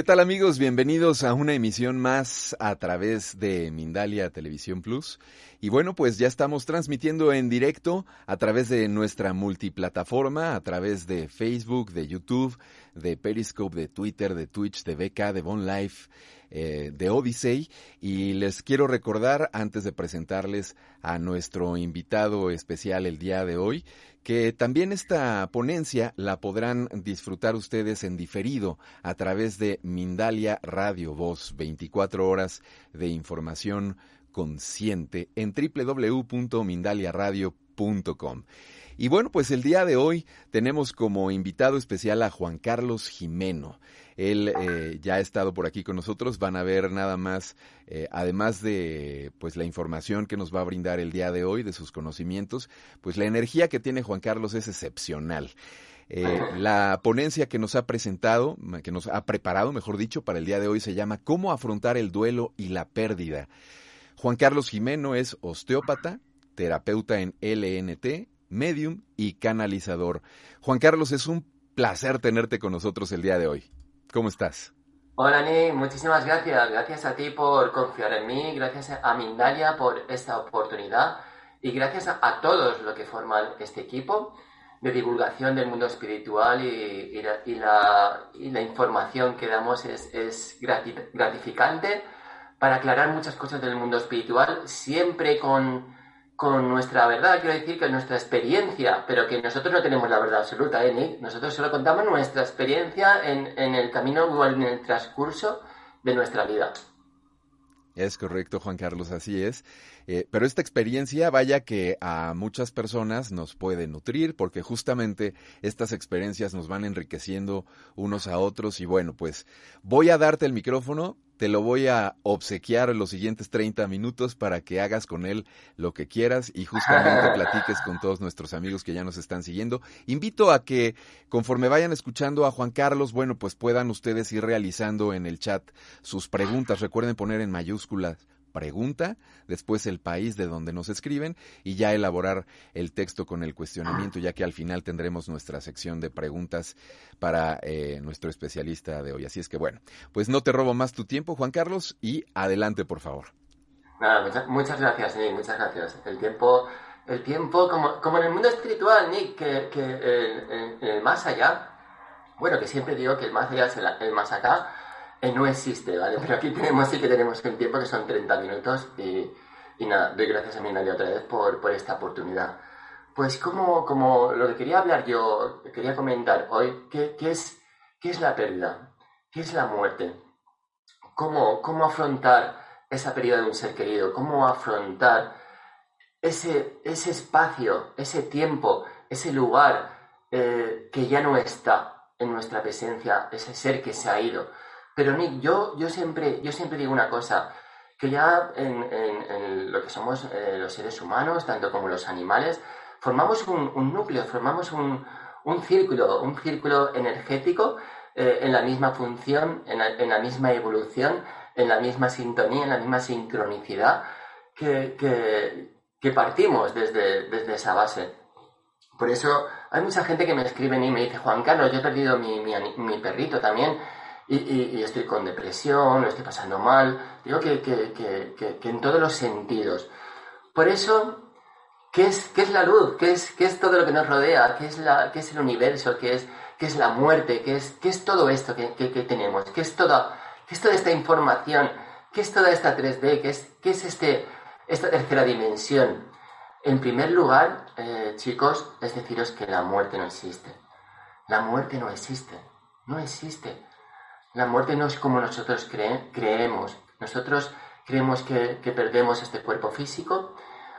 ¿Qué tal amigos? Bienvenidos a una emisión más a través de Mindalia Televisión Plus. Y bueno, pues ya estamos transmitiendo en directo a través de nuestra multiplataforma, a través de Facebook, de YouTube, de Periscope, de Twitter, de Twitch, de VK, de Von Life, eh, de Odyssey. Y les quiero recordar, antes de presentarles a nuestro invitado especial el día de hoy, que también esta ponencia la podrán disfrutar ustedes en diferido a través de Mindalia Radio Voz, 24 horas de información consciente en www.mindaliaradio.com. Y bueno, pues el día de hoy tenemos como invitado especial a Juan Carlos Jimeno. Él eh, ya ha estado por aquí con nosotros. Van a ver nada más, eh, además de pues la información que nos va a brindar el día de hoy, de sus conocimientos, pues la energía que tiene Juan Carlos es excepcional. Eh, la ponencia que nos ha presentado, que nos ha preparado, mejor dicho, para el día de hoy se llama ¿Cómo afrontar el duelo y la pérdida? Juan Carlos Jimeno es osteópata, terapeuta en LNT, medium y canalizador. Juan Carlos, es un placer tenerte con nosotros el día de hoy. ¿Cómo estás? Hola Nick, muchísimas gracias. Gracias a ti por confiar en mí, gracias a Mindalia por esta oportunidad y gracias a, todos los que forman este equipo de divulgación del mundo espiritual y, la, información que damos es, es gratificante para aclarar muchas cosas del mundo espiritual, siempre con con nuestra verdad, quiero decir que nuestra experiencia, pero que nosotros no tenemos la verdad absoluta, ¿eh, Nick? Nosotros solo contamos nuestra experiencia en, en el camino o en el transcurso de nuestra vida. Es correcto, Juan Carlos, así es. Eh, pero esta experiencia, vaya que a muchas personas nos puede nutrir, porque justamente estas experiencias nos van enriqueciendo unos a otros. Y bueno, pues voy a darte el micrófono te lo voy a obsequiar en los siguientes 30 minutos para que hagas con él lo que quieras y justamente platiques con todos nuestros amigos que ya nos están siguiendo. Invito a que conforme vayan escuchando a Juan Carlos, bueno, pues puedan ustedes ir realizando en el chat sus preguntas. Recuerden poner en mayúsculas pregunta, después el país de donde nos escriben y ya elaborar el texto con el cuestionamiento, ya que al final tendremos nuestra sección de preguntas para eh, nuestro especialista de hoy. Así es que bueno, pues no te robo más tu tiempo, Juan Carlos, y adelante, por favor. Muchas, gracias, Nick, muchas gracias. El tiempo, el tiempo como, como en el mundo espiritual, Nick, que, que el, más allá, bueno, que siempre digo que el más allá es el más acá, eh, no existe, ¿vale? Pero aquí tenemos, sí que tenemos el tiempo que son 30 minutos y, y nada, doy gracias a mi nadie otra vez por, por esta oportunidad. Pues como, como lo que quería hablar yo, quería comentar hoy, ¿qué, qué es, qué es la pérdida? ¿Qué es la muerte? ¿Cómo, cómo afrontar esa pérdida de un ser querido? ¿Cómo afrontar ese, ese espacio, ese tiempo, ese lugar eh, que ya no está en nuestra presencia, ese ser que se ha ido? Pero Nick, yo, yo, siempre, yo siempre digo una cosa, que ya en, lo que somos eh, los seres humanos, tanto como los animales, formamos un, núcleo, formamos un, círculo, un círculo energético eh, en la misma función, en la, misma evolución, en la misma sintonía, en la misma sincronicidad, que, partimos desde, desde esa base. Por eso hay mucha gente que me escribe y me dice, Juan Carlos, yo he perdido mi, mi perrito también, y, estoy con depresión, lo estoy pasando mal. Digo que, en todos los sentidos. Por eso, ¿qué es, qué es la luz? ¿Qué es, ¿Qué es todo lo que nos rodea? ¿Qué es, la, qué es el universo? ¿Qué es, qué es la muerte? ¿Qué es, qué es todo esto que, tenemos? ¿Qué es, toda, ¿Qué es toda esta información? ¿Qué es toda esta 3D? ¿Qué es, qué es este, esta tercera dimensión? En primer lugar, eh, chicos, es deciros que la muerte no existe. La muerte no existe. No existe. La muerte no es como nosotros creemos. Nosotros creemos que, perdemos este cuerpo físico.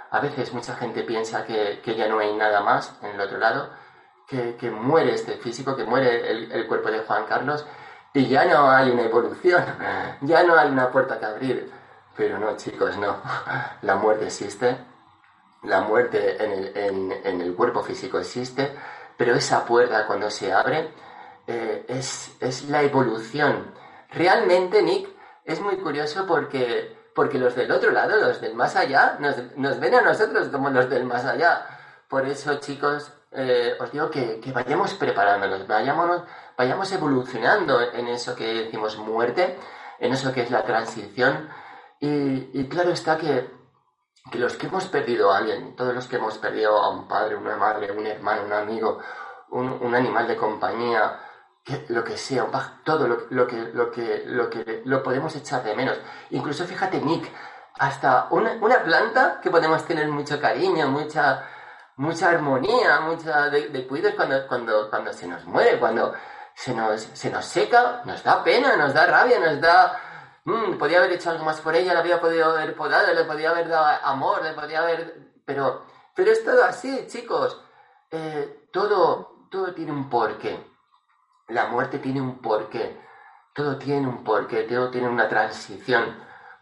A veces mucha gente piensa que, ya no hay nada más en el otro lado, que, muere este físico, que muere el, cuerpo de Juan Carlos y ya no hay una evolución, ya no hay una puerta que abrir. Pero no, chicos, no. La muerte existe, la muerte en el, cuerpo físico existe, pero esa puerta cuando se abre, eh, es, la evolución. Realmente, Nick, es muy curioso porque, porque los del otro lado, los del más allá, nos, ven a nosotros como los del más allá. Por eso, chicos, eh, os digo que, que, vayamos preparándonos, vayamos, vayamos evolucionando en eso que decimos muerte, en eso que es la transición. Y, y claro está que, que, los que hemos perdido a alguien, todos los que hemos perdido a un padre, una madre, un hermano, un amigo, un, un animal de compañía, lo que sea, todo lo, que, lo, que, lo que lo podemos echar de menos. Incluso fíjate, Nick, hasta una, una planta que podemos tener mucho cariño, mucha, mucha armonía, mucha de, de cuando, cuando, cuando se nos muere, cuando se nos, se nos seca, nos da pena, nos da rabia, nos da... Mmm, podía haber hecho algo más por ella, le había podido haber podado, le podía haber dado amor, le podía haber... Pero, pero es todo así, chicos. Eh, todo, todo tiene un porqué. La muerte tiene un porqué. Todo tiene un porqué, todo tiene una transición.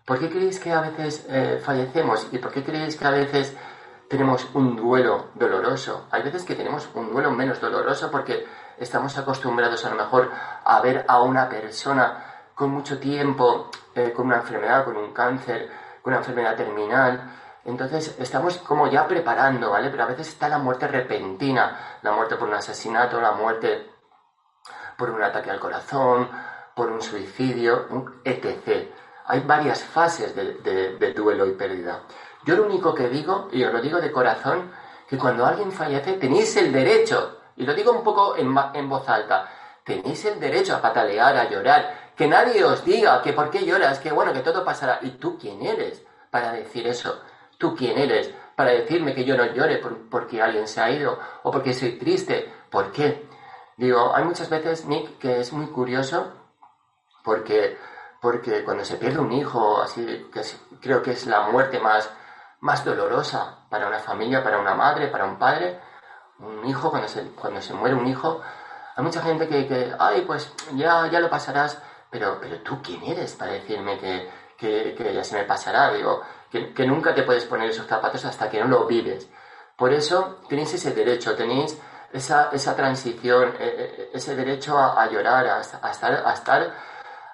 ¿Por qué creéis que a veces eh, fallecemos? ¿Y por qué creéis que a veces tenemos un duelo doloroso? Hay veces que tenemos un duelo menos doloroso porque estamos acostumbrados a lo mejor a ver a una persona con mucho tiempo, eh, con una enfermedad, con un cáncer, con una enfermedad terminal. Entonces estamos como ya preparando, ¿vale? Pero a veces está la muerte repentina, la muerte por un asesinato, la muerte por un ataque al corazón, por un suicidio, etc. Hay varias fases de, duelo y pérdida. Yo lo único que digo, y os lo digo de corazón, que cuando alguien fallece tenéis el derecho, y lo digo un poco en, voz alta, tenéis el derecho a patalear, a llorar, que nadie os diga que por qué lloras, que bueno, que todo pasará. ¿Y tú quién eres para decir eso? ¿Tú quién eres para decirme que yo no llore porque alguien se ha ido o porque soy triste? ¿Por qué? Digo, hay muchas veces, Nick, que es muy curioso porque, porque cuando se pierde un hijo, así que creo que es la muerte más, más dolorosa para una familia, para una madre, para un padre, un hijo, cuando se, cuando se muere un hijo, hay mucha gente que, que ay, pues ya, ya lo pasarás, pero, pero tú quién eres para decirme que, que, ya se me pasará, digo, que, que nunca te puedes poner esos zapatos hasta que no lo vives. Por eso tenéis ese derecho, tenéis esa, esa transición, e, e, ese derecho a, llorar, a, estar, a estar,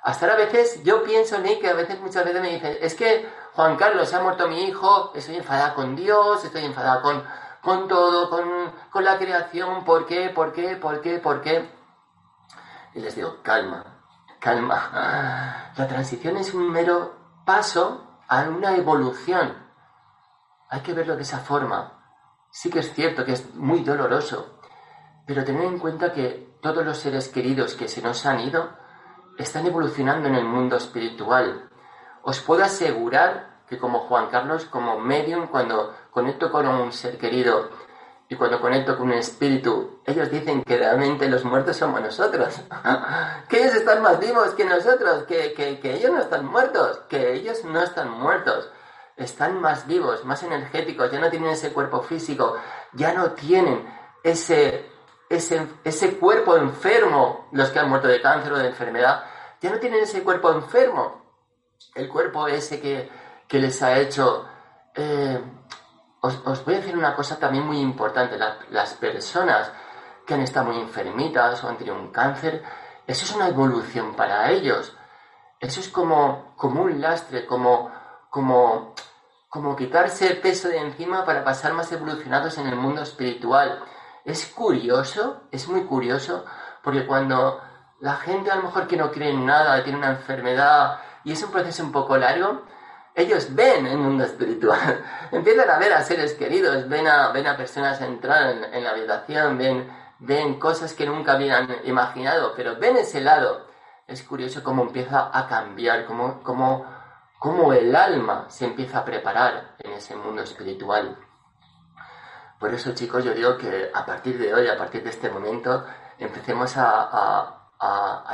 a estar a veces, yo pienso, Nick, que a veces muchas veces me dicen, es que Juan Carlos, se ha muerto mi hijo, estoy enfadada con Dios, estoy enfadada con, con todo, con, con la creación, ¿por qué? ¿Por qué? ¿Por qué? ¿Por qué? Y les digo, calma, calma. La transición es un mero paso a una evolución. Hay que verlo de esa forma. Sí que es cierto que es muy doloroso, pero tened en cuenta que todos los seres queridos que se nos han ido están evolucionando en el mundo espiritual. Os puedo asegurar que como Juan Carlos, como medium, cuando conecto con un ser querido y cuando conecto con un espíritu, ellos dicen que realmente los muertos somos nosotros. que ellos están más vivos que nosotros, que, que, que ellos no están muertos, que ellos no están muertos. Están más vivos, más energéticos, ya no tienen ese cuerpo físico, ya no tienen ese ese, ese cuerpo enfermo, los que han muerto de cáncer o de enfermedad, ya no tienen ese cuerpo enfermo, el cuerpo ese que, que les ha hecho... Eh, os, os, voy a decir una cosa también muy importante, las personas que han estado muy enfermitas o han tenido un cáncer, eso es una evolución para ellos. Eso es como, como un lastre, como, como, como quitarse el peso de encima para pasar más evolucionados en el mundo espiritual es curioso, es muy curioso, porque cuando la gente a lo mejor que no cree en nada, tiene una enfermedad y es un proceso un poco largo, ellos ven el mundo espiritual, empiezan a ver a seres queridos, ven a, ven a personas entrar en, la habitación, ven, ven cosas que nunca habían imaginado, pero ven ese lado. Es curioso cómo empieza a cambiar, cómo, cómo, cómo el alma se empieza a preparar en ese mundo espiritual. Por eso, chicos, yo digo que a partir de hoy, a partir de este momento, empecemos a,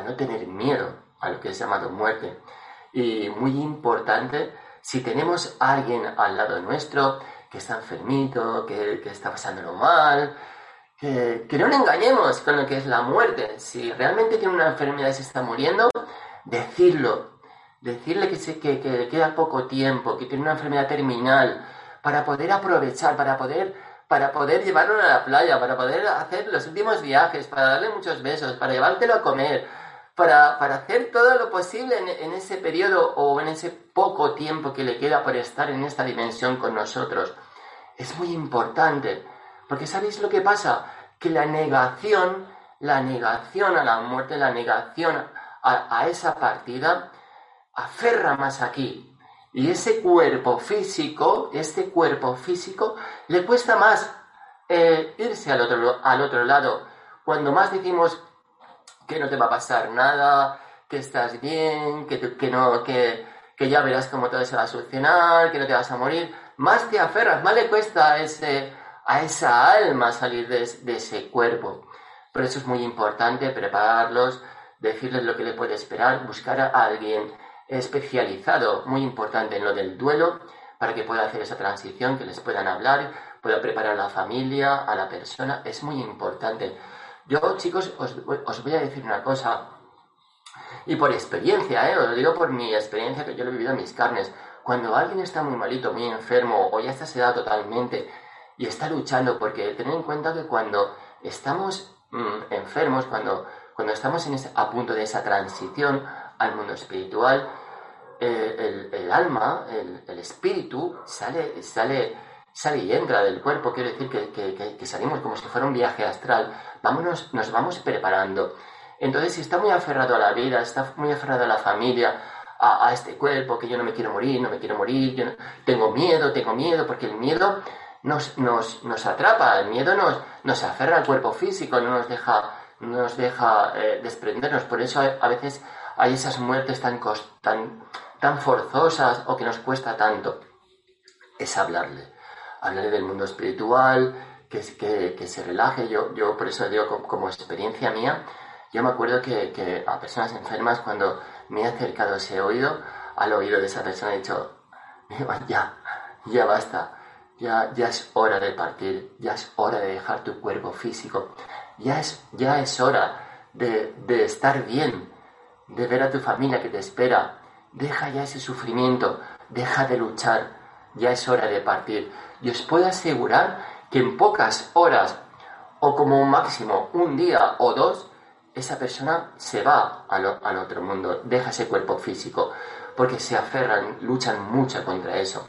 no tener miedo a lo que es llamado muerte. Y muy importante, si tenemos a alguien al lado nuestro que está enfermito, que, está pasándolo mal, que, no le engañemos con lo que es la muerte. Si realmente tiene una enfermedad y se está muriendo, decirlo. Decirle que, se, que, que queda poco tiempo, que tiene una enfermedad terminal, para poder aprovechar, para poder para poder llevarlo a la playa, para poder hacer los últimos viajes, para darle muchos besos, para llevártelo a comer, para, hacer todo lo posible en, ese periodo o en ese poco tiempo que le queda por estar en esta dimensión con nosotros. Es muy importante, Porque ¿sabéis lo que pasa? Que la negación, la negación a la muerte, la negación a, esa partida, aferra más aquí. Y ese cuerpo físico, este cuerpo físico, le cuesta más eh, irse al otro, al otro lado. Cuando más decimos que no te va a pasar nada, que estás bien, que, que no, que, que ya verás cómo todo se va a solucionar, que no te vas a morir, más te aferras, más le cuesta a, ese, a esa alma salir de, ese cuerpo. Por eso es muy importante prepararlos, decirles lo que le puede esperar, buscar a alguien especializado, muy importante en lo del duelo, para que pueda hacer esa transición, que les puedan hablar, pueda preparar a la familia, a la persona, es muy importante. Yo, chicos, os, os voy a decir una cosa, y por experiencia, ¿eh? os lo digo por mi experiencia que yo lo he vivido en mis carnes. Cuando alguien está muy malito, muy enfermo, o ya está sedado totalmente y está luchando, porque tened en cuenta que cuando estamos mm, enfermos, cuando, cuando estamos en a punto de esa transición al mundo espiritual, eh, el, alma, el, espíritu, sale, sale, sale y entra del cuerpo. Quiero decir que, salimos como si fuera un viaje astral. Vámonos, nos vamos preparando. Entonces, si está muy aferrado a la vida, está muy aferrado a la familia, a, este cuerpo, que yo no me quiero morir, no me quiero morir, yo tengo miedo, tengo miedo, porque el miedo nos, nos, nos atrapa, el miedo nos, nos aferra al cuerpo físico, no nos deja, nos deja eh, desprendernos. Por eso a, veces hay esas muertes tan, tan, tan forzosas o que nos cuesta tanto. Es hablarle, hablarle del mundo espiritual, que, que, que se relaje. Yo, yo por eso digo como experiencia mía, yo me acuerdo que, a personas enfermas, cuando me he acercado ese oído, al oído de esa persona, he dicho, ya, ya basta, ya, ya es hora de partir, ya es hora de dejar tu cuerpo físico, ya es, ya es hora de, de estar bien, de ver a tu familia que te espera, deja ya ese sufrimiento, deja de luchar, ya es hora de partir. Y os puedo asegurar que en pocas horas, o como máximo un día o dos, esa persona se va al, otro mundo, deja ese cuerpo físico, porque se aferran, luchan mucho contra eso.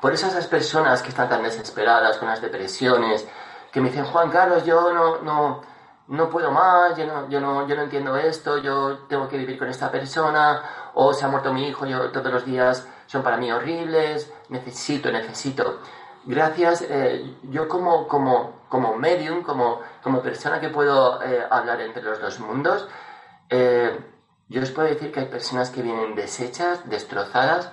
Por eso esas personas que están tan desesperadas con las depresiones, que me dicen, Juan Carlos, yo no, no, no puedo más, yo no, yo, no, yo no entiendo esto, yo tengo que vivir con esta persona, o se ha muerto mi hijo, yo todos los días son para mí horribles, necesito, necesito gracias, eh, yo como, como, como medium, como, como persona que puedo eh, hablar entre los dos mundos, eh, yo os puedo decir que hay personas que vienen deshechas, destrozadas,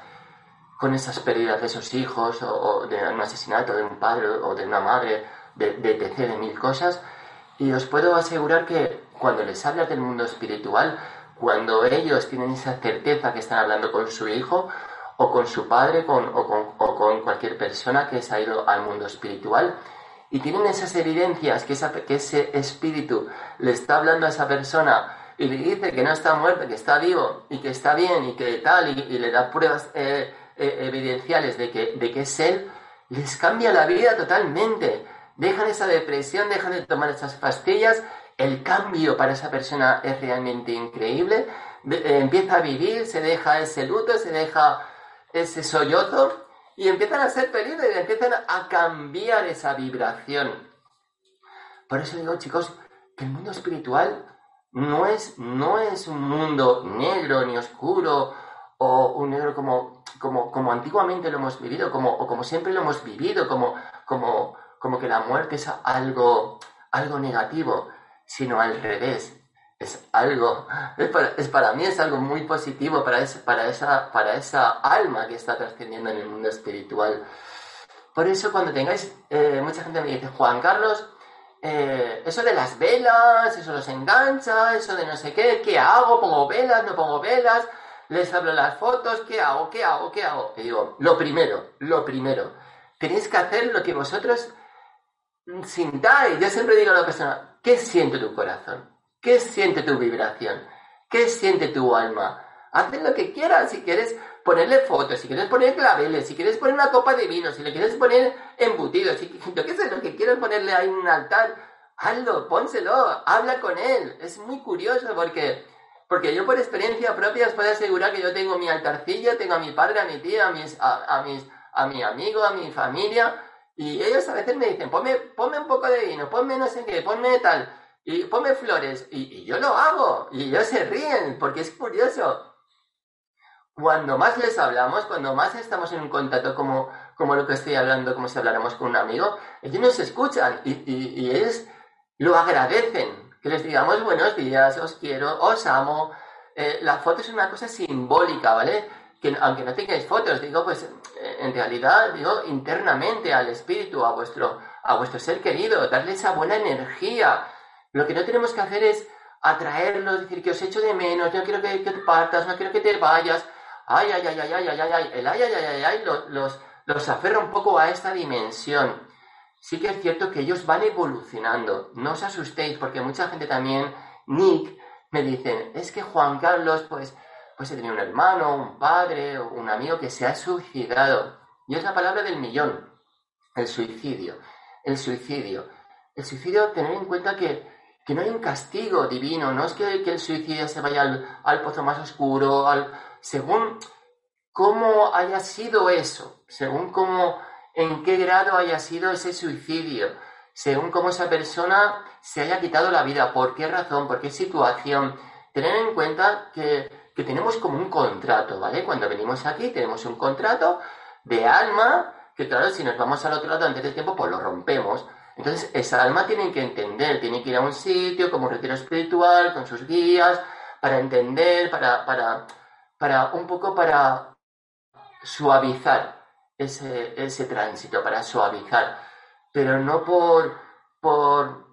con esas pérdidas de esos hijos, o, de un asesinato de un padre o de una madre, de, de etc., de mil cosas, y os puedo asegurar que cuando les hablas del mundo espiritual, cuando ellos tienen esa certeza que están hablando con su hijo, o con su padre con, o, con, o, con, cualquier persona que se ha ido al mundo espiritual y tienen esas evidencias que, esa, que ese espíritu le está hablando a esa persona y le dice que no está muerto, que está vivo y que está bien y que tal, y, le da pruebas eh, eh, evidenciales de que, de que es él, les cambia la vida totalmente. Dejan esa depresión, dejan de tomar esas pastillas, el cambio para esa persona es realmente increíble, eh, empieza a vivir, se deja ese luto, se deja ese sollozo y empiezan a ser felices y empiezan a cambiar esa vibración. Por eso digo, chicos, que el mundo espiritual no es, no es un mundo negro ni oscuro o un negro como, como, como antiguamente lo hemos vivido, como, o como siempre lo hemos vivido, como, como, como que la muerte es algo, algo negativo, sino al revés es algo, es para, mí es algo muy positivo para, para, esa, para esa alma que está trascendiendo en el mundo espiritual. Por eso cuando tengáis, eh, mucha gente me dice, Juan Carlos, eh, eso de las velas, eso los engancha, eso de no sé qué, ¿qué hago? ¿Pongo velas? ¿No pongo velas? Les hablo las fotos, ¿qué hago? ¿Qué hago? ¿Qué hago? Y digo, lo primero, lo primero, tenéis que hacer lo que vosotros sintáis. Yo siempre digo a la persona, ¿qué siente tu corazón? ¿Qué siente tu vibración? ¿Qué siente tu alma? Haz lo que quieras. Si quieres ponerle fotos, si quieres poner claveles, si quieres poner una copa de vino, si le quieres poner embutidos, si yo qué sé, lo que quieras ponerle ahí en un altar, hazlo, pónselo, habla con él. Es muy curioso porque, porque yo por experiencia propia os puedo asegurar que yo tengo mi altarcillo, tengo a mi padre, a mi tía, a, mis, a, mis, a mi amigo, a mi familia, Y ellos a veces me dicen, ponme, ponme un poco de vino, ponme no sé qué, ponme tal, y ponme flores. Y, yo lo hago, y ellos se ríen, porque es curioso cuando más les hablamos, cuando más estamos en un contacto como, como lo que estoy hablando, como si habláramos con un amigo, ellos nos escuchan y, y, y ellos lo agradecen. Que les digamos buenos días, os quiero, os amo. Eh, la foto es una cosa simbólica, ¿vale? Que aunque no tengáis fotos, digo, pues en realidad, digo, internamente al espíritu, a vuestro, a vuestro ser querido, darle esa buena energía. Lo que no tenemos que hacer es atraerlos, decir que os echo de menos, no quiero que, que te partas, no quiero que te vayas, ay, ay, ay, ay, ay, ay, ay, el ay, ay, ay, ay, ay, los, los aferra un poco a esta dimensión. Sí que es cierto que ellos van evolucionando. No os asustéis, porque mucha gente también, Nick, me dicen, es que Juan Carlos, pues, pues he tenido un hermano, un padre, un amigo que se ha suicidado. Y es la palabra del millón, el suicidio. El suicidio. El suicidio, tener en cuenta que, que no hay un castigo divino, no es que, que el suicidio se vaya al, al pozo más oscuro, al, según cómo haya sido eso, según cómo, en qué grado haya sido ese suicidio, según cómo esa persona se haya quitado la vida, por qué razón, por qué situación. Tener en cuenta que, que tenemos como un contrato, ¿vale? Cuando venimos aquí tenemos un contrato de alma, que claro, si nos vamos al otro lado antes del tiempo, pues lo rompemos. Entonces, esa alma tiene que entender, tiene que ir a un sitio como un retiro espiritual, con sus guías, para entender, para, para, para un poco para suavizar ese, ese tránsito, para suavizar, pero no por, por,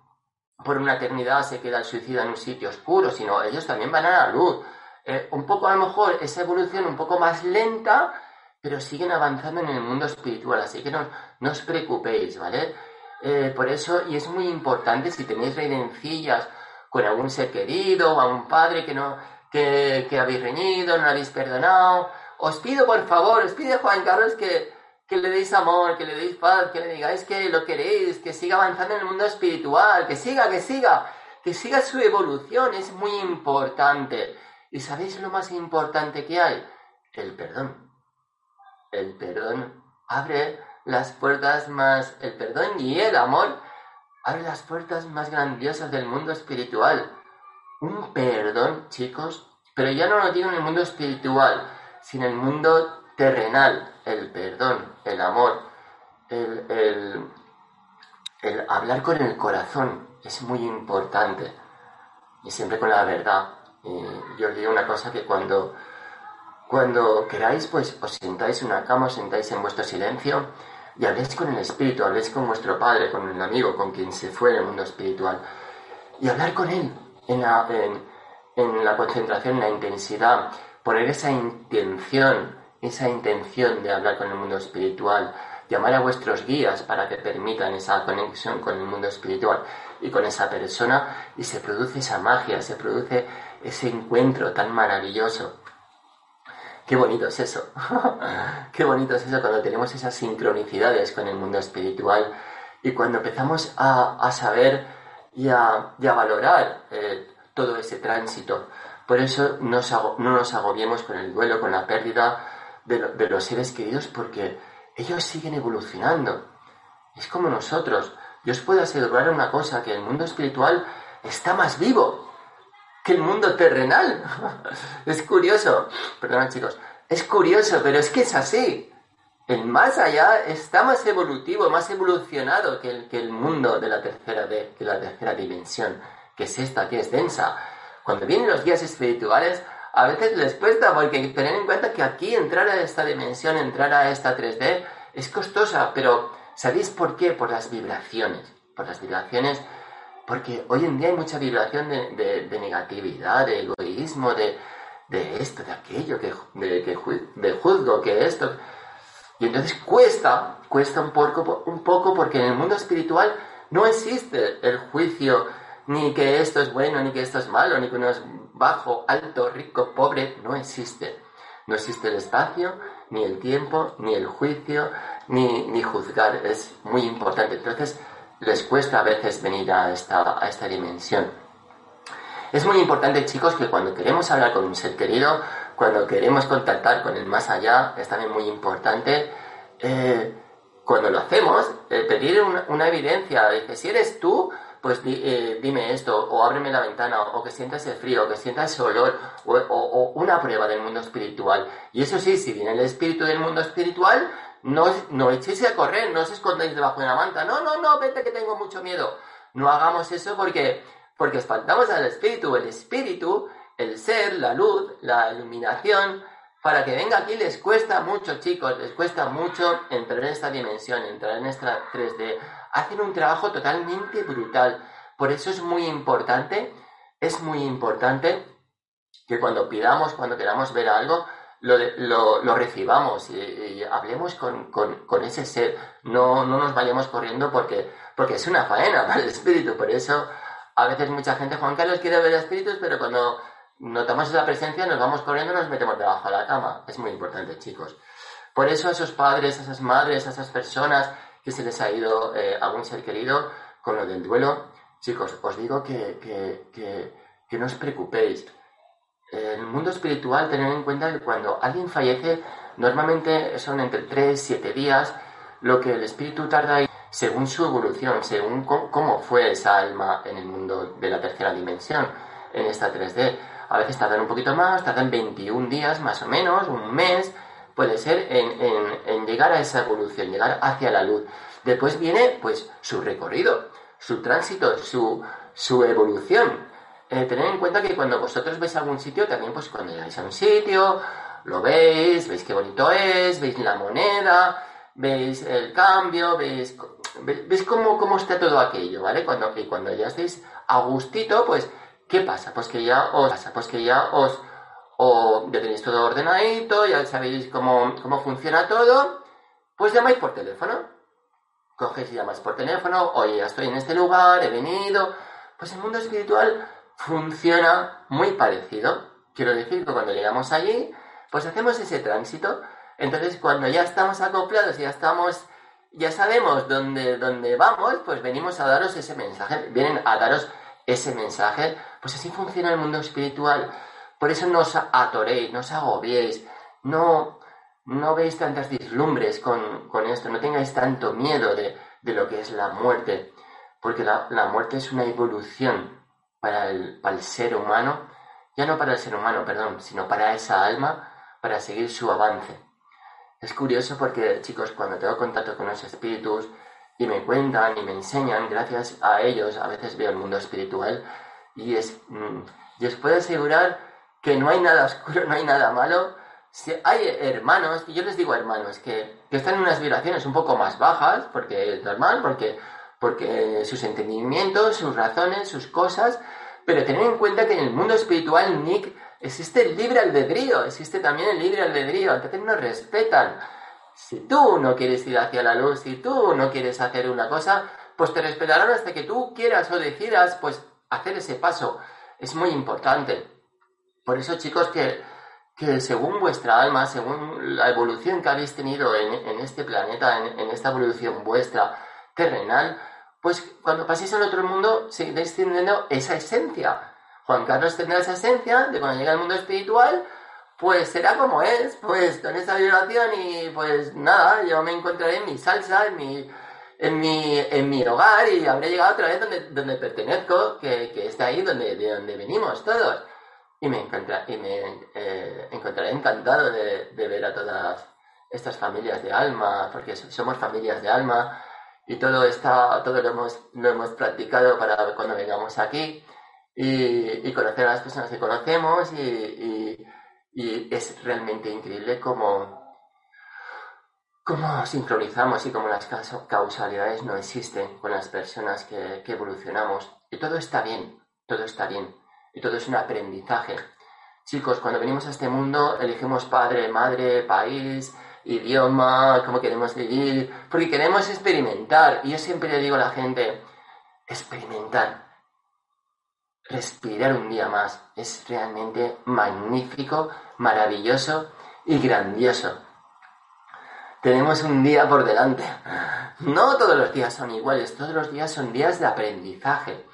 por una eternidad se queda el suicida en un sitio oscuro, sino ellos también van a la luz. Eh, un poco a lo mejor esa evolución un poco más lenta, pero siguen avanzando en el mundo espiritual, así que no, no os preocupéis, ¿vale? Eh, por eso, y es muy importante si tenéis redencillas con algún ser querido o a un padre que no, que, que habéis reñido, no habéis perdonado. Os pido, por favor, os pide Juan Carlos que, que le deis amor, que le deis paz, que le digáis que lo queréis, que siga avanzando en el mundo espiritual, que siga, que siga, que siga su evolución, es muy importante. ¿Y sabéis lo más importante que hay? El perdón. El perdón abre las puertas más, el perdón y el amor abre las puertas más grandiosas del mundo espiritual un perdón, chicos, pero ya no lo digo en el mundo espiritual, sino en el mundo terrenal, el perdón, el amor, el, el, hablar con el corazón es muy importante y siempre con la verdad. Y yo os digo una cosa que cuando, cuando queráis, pues os sentáis en una cama, os sentáis en vuestro silencio y habléis con el espíritu, habléis con vuestro padre, con el amigo, con quien se fue en el mundo espiritual. Y hablar con él en la, en, la concentración, en la intensidad, poner esa intención, esa intención de hablar con el mundo espiritual, llamar a vuestros guías para que permitan esa conexión con el mundo espiritual y con esa persona y se produce esa magia, se produce ese encuentro tan maravilloso. Qué bonito es eso. Qué bonito es eso cuando tenemos esas sincronicidades con el mundo espiritual y cuando empezamos a, a saber y a, valorar eh, todo ese tránsito. Por eso no nos agobiemos con el duelo, con la pérdida de, los seres queridos, porque ellos siguen evolucionando. Es como nosotros. Yo os puedo asegurar una cosa, que el mundo espiritual está más vivo que el mundo terrenal. es curioso. Perdón chicos. Es curioso, pero es que es así el más allá está más evolutivo, más evolucionado que el, que el mundo de la, tercera de, la tercera dimensión, que es esta, que es densa. Cuando vienen los guías espirituales, a veces les cuesta porque tener en cuenta que aquí entrar a esta dimensión, entrar a esta 3D, es costosa, pero ¿sabéis por qué? Por las vibraciones. Por las vibraciones, porque hoy en día hay mucha vibración de, negatividad, de egoísmo, de, de esto, de aquello, que, de, de juzgo, que esto. Y entonces cuesta, cuesta un poco, un poco porque en el mundo espiritual no existe el juicio ni que esto es bueno, ni que esto es malo, ni que uno es bajo, alto, rico, pobre, no existe. No existe el espacio, ni el tiempo, ni el juicio, ni, ni juzgar. Es muy importante. Entonces, les cuesta a veces venir a esta, a esta dimensión. Es muy importante, chicos, que cuando queremos hablar con un ser querido, cuando queremos contactar con el más allá, es también muy importante eh, cuando lo hacemos, eh, pedir una, evidencia, dice, si eres tú, pues eh, dime esto, o ábreme la ventana, o, que sientas el frío, o que sientas ese olor, o, una prueba del mundo espiritual. Y eso sí, si viene el espíritu del mundo espiritual, no, no echéis a correr, no os escondáis debajo de una manta, no, no, no, vete que tengo mucho miedo. No hagamos eso porque, porque espantamos al espíritu. El espíritu, el ser, la luz, la iluminación, para que venga aquí les cuesta mucho, chicos, les cuesta mucho entrar en esta dimensión, entrar en esta 3D. Hacen un trabajo totalmente brutal. Por eso es muy importante, es muy importante que cuando pidamos, cuando queramos ver algo, lo, recibamos y, hablemos con, ese ser. No, no nos vayamos corriendo porque, porque es una faena para el espíritu. Por eso a veces mucha gente, Juan Carlos quiere ver espíritus, pero cuando notamos esa presencia, nos vamos corriendo y nos metemos debajo de la cama. Es muy importante, chicos. Por eso a esos padres, a esas madres, a esas personas que se les ha ido eh, algún ser querido con lo del duelo, chicos, os digo que, que, no os preocupéis. En el mundo espiritual, tened en cuenta que cuando alguien fallece, normalmente son entre 3 y 7 días lo que el espíritu tarda según su evolución, según cómo fue esa alma en el mundo de la tercera dimensión, en esta 3D a veces tardan un poquito más, tardan 21 días más o menos, un mes, puede ser en, llegar a esa evolución, llegar hacia la luz. Después viene pues su recorrido, su tránsito, su, su evolución. Eh, tened en cuenta que cuando vosotros veis algún sitio, también pues cuando llegáis a un sitio, lo veis, veis qué bonito es, veis la moneda, veis el cambio, veis, veis, cómo, cómo, está todo aquello, ¿vale? Cuando, y cuando ya estéis a gustito, pues ¿Qué pasa? Pues que ya os, pasa, pues que ya os, o ya tenéis todo ordenadito, ya sabéis cómo, cómo funciona todo, pues llamáis por teléfono. Cogéis y llamáis por teléfono, oye, ya estoy en este lugar, he venido. Pues el mundo espiritual funciona muy parecido. Quiero decir que cuando llegamos allí, pues hacemos ese tránsito. Entonces, cuando ya estamos acoplados, ya estamos, ya sabemos dónde, dónde vamos, pues venimos a daros ese mensaje. Vienen a daros ese mensaje, pues así funciona el mundo espiritual. Por eso no os atoréis, no os agobiéis, no, no veis tantas dislumbres con, esto, no tengáis tanto miedo de, lo que es la muerte, porque la, muerte es una evolución para el, para el ser humano, ya no para el ser humano, perdón, sino para esa alma, para seguir su avance. Es curioso porque, chicos, cuando tengo contacto con los espíritus, y me cuentan y me enseñan, gracias a ellos a veces veo el mundo espiritual y, es, mm, y os puedo asegurar que no hay nada oscuro, no hay nada malo. Si hay hermanos, y yo les digo hermanos, que, que están en unas vibraciones un poco más bajas, porque es normal, porque, porque sus entendimientos, sus razones, sus cosas, pero tener en cuenta que en el mundo espiritual, Nick, existe el libre albedrío, existe también el libre albedrío, entonces nos respetan. Si tú no quieres ir hacia la luz, si tú no quieres hacer una cosa, pues te respetarán hasta que tú quieras o decidas, pues, hacer ese paso. Es muy importante. Por eso, chicos, que, que según vuestra alma, según la evolución que habéis tenido en, este planeta, en, esta evolución vuestra terrenal, pues cuando paséis al otro mundo, seguiréis teniendo esa esencia. Juan Carlos tendrá esa esencia de cuando llega al mundo espiritual, pues será como es, pues con esa vibración y pues nada, yo me encontraré en mi salsa, en mi, en mi, en mi hogar y habré llegado otra vez donde, donde pertenezco, que, que está ahí donde, de donde venimos todos. Y me, encontraré, y me eh, encontraré encantado de, ver a todas estas familias de alma, porque somos familias de alma y todo está, todo lo hemos, lo hemos practicado para cuando vengamos aquí y, y conocer a las personas que conocemos y, y y es realmente increíble cómo, cómo sincronizamos y cómo las causalidades no existen con las personas que, evolucionamos. Y todo está bien, todo está bien. Y todo es un aprendizaje. Chicos, cuando venimos a este mundo elegimos padre, madre, país, idioma, cómo queremos vivir, porque queremos experimentar. Y yo siempre le digo a la gente, experimentar respirar un día más. Es realmente magnífico, maravilloso y grandioso. Tenemos un día por delante. No todos los días son iguales, todos los días son días de aprendizaje.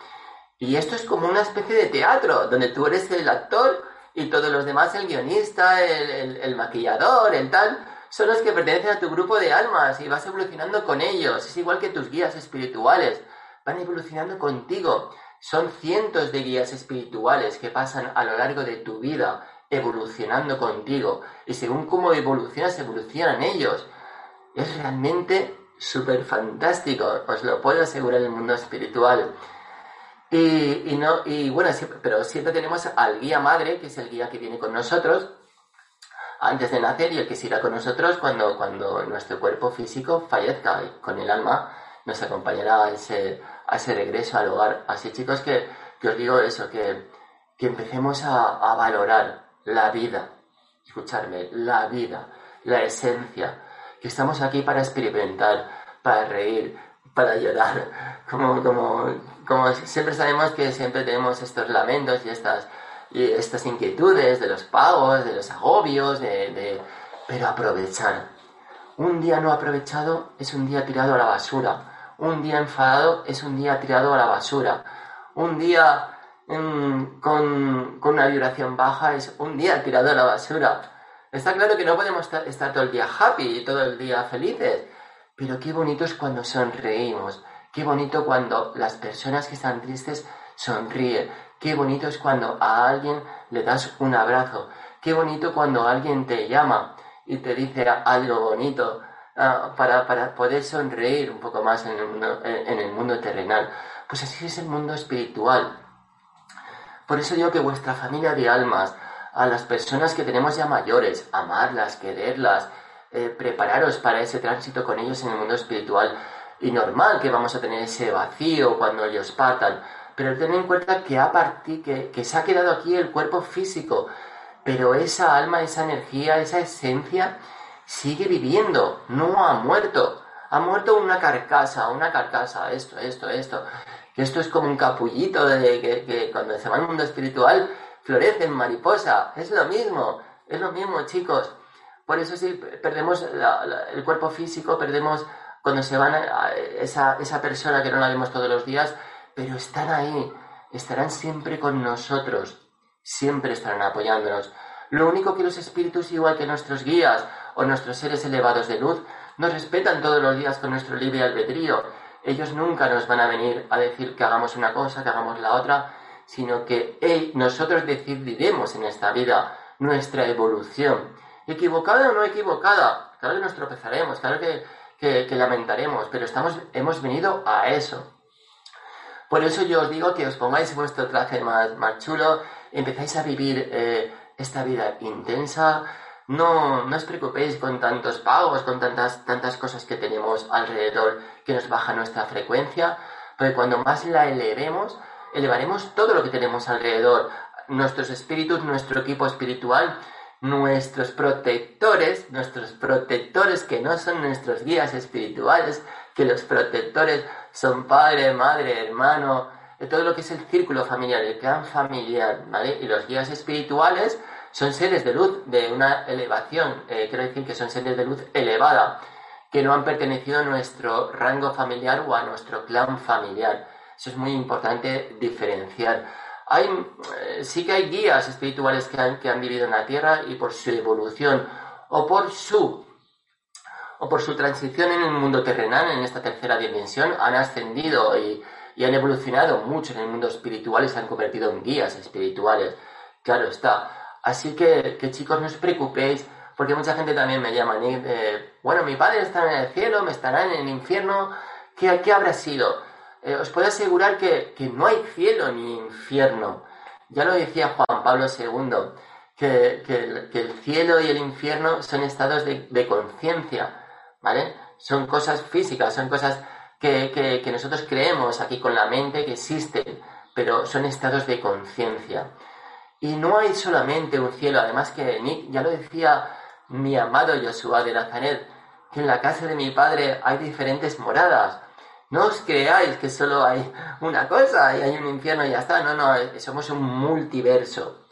Y esto es como una especie de teatro, donde tú eres el actor y todos los demás el guionista, el, maquillador, el tal. Son los que pertenecen a tu grupo de almas y vas evolucionando con ellos. Es igual que tus guías espirituales, van evolucionando contigo. Son cientos de guías espirituales que pasan a lo largo de tu vida evolucionando contigo. Y según cómo evolucionas, evolucionan ellos. Es realmente súper fantástico, os lo puedo asegurar en el mundo espiritual. Y, no, y bueno, pero siempre tenemos al guía madre, que es el guía que viene con nosotros antes de nacer y el que siga con nosotros cuando, cuando nuestro cuerpo físico fallezca. Y con el alma nos acompañará a ese, a ese regreso al hogar. Así chicos que, que os digo eso, que, que empecemos a, a valorar la vida, escucharme, la vida, la esencia, que estamos aquí para experimentar, para reír, para llorar, como, como, como siempre sabemos que siempre tenemos estos lamentos y estas, estas inquietudes de los pagos, de los agobios, de, de, pero aprovechar. Un día no aprovechado es un día tirado a la basura. Un día enfadado es un día tirado a la basura. Un día con, con, una vibración baja es un día tirado a la basura. Está claro que no podemos estar, todo el día happy y todo el día felices, pero qué bonito es cuando sonreímos, qué bonito cuando las personas que están tristes sonríen, qué bonito es cuando a alguien le das un abrazo, qué bonito cuando alguien te llama y te dice algo bonito uh, para, para, poder sonreír un poco más en el, mundo, en el mundo terrenal. Pues así es el mundo espiritual. Por eso digo que vuestra familia de almas, a las personas que tenemos ya mayores, amarlas, quererlas, eh, prepararos para ese tránsito con ellos en el mundo espiritual. Y normal que vamos a tener ese vacío cuando ellos partan, pero ten en cuenta que, a partir, que, que se ha quedado aquí el cuerpo físico, pero esa alma, esa energía, esa esencia sigue viviendo, no ha muerto. Ha muerto una carcasa, una carcasa, esto, esto, esto que esto es como un capullito de que, cuando se va al mundo espiritual florecen mariposa. Es lo mismo, es lo mismo, chicos. Por eso si perdemos el cuerpo físico, perdemos cuando se van a, esa, esa persona que no la vemos todos los días, pero están ahí, estarán siempre con nosotros, siempre estarán apoyándonos. Lo único que los espíritus, igual que nuestros guías o nuestros seres elevados de luz, nos respetan todos los días con nuestro libre albedrío ellos nunca nos van a venir a decir que hagamos una cosa, que hagamos la otra, sino que nosotros decidiremos en esta vida nuestra evolución. Equivocada o no equivocada, claro que nos tropezaremos, claro que, lamentaremos, pero estamos, hemos venido a eso. Por eso yo os digo que os pongáis vuestro traje más, más chulo, empezáis a vivir eh, esta vida intensa, no, no os preocupéis con tantos pagos, con tantas, tantas cosas que tenemos alrededor que nos baja nuestra frecuencia, porque cuando más la elevemos, elevaremos todo lo que tenemos alrededor, nuestros espíritus, nuestro equipo espiritual, nuestros protectores, nuestros protectores que no son nuestros guías espirituales, que los protectores son padre, madre, hermano, todo lo que es el círculo familiar, el clan familiar, ¿vale? Y los guías espirituales son seres de luz de una elevación, eh, quiero decir que son seres de luz elevada, que no han pertenecido a nuestro rango familiar o a nuestro clan familiar. Eso es muy importante diferenciar. Hay, eh, sí que hay guías espirituales que han, que han vivido en la Tierra y por su evolución o por su o por su transición en el mundo terrenal, en esta tercera dimensión, han ascendido y, han evolucionado mucho en el mundo espiritual y se han convertido en guías espirituales. Claro está, Así que, chicos, no os preocupéis, porque mucha gente también me llama, y bueno, mi padre está en el cielo, me estará en el infierno, ¿qué, qué habrá sido? Eh, os puedo asegurar que, no hay cielo ni infierno. Ya lo decía Juan Pablo II, que, el, cielo y el infierno son estados de, conciencia, Son cosas físicas, son cosas que, que nosotros creemos aquí con la mente que existen, pero son estados de conciencia. Y no hay solamente un cielo, además que Nick, ya lo decía mi amado Joshua de Nazaret, que en la casa de mi padre hay diferentes moradas. No os creáis que solo hay una cosa y hay un infierno y ya está. No, no, somos un multiverso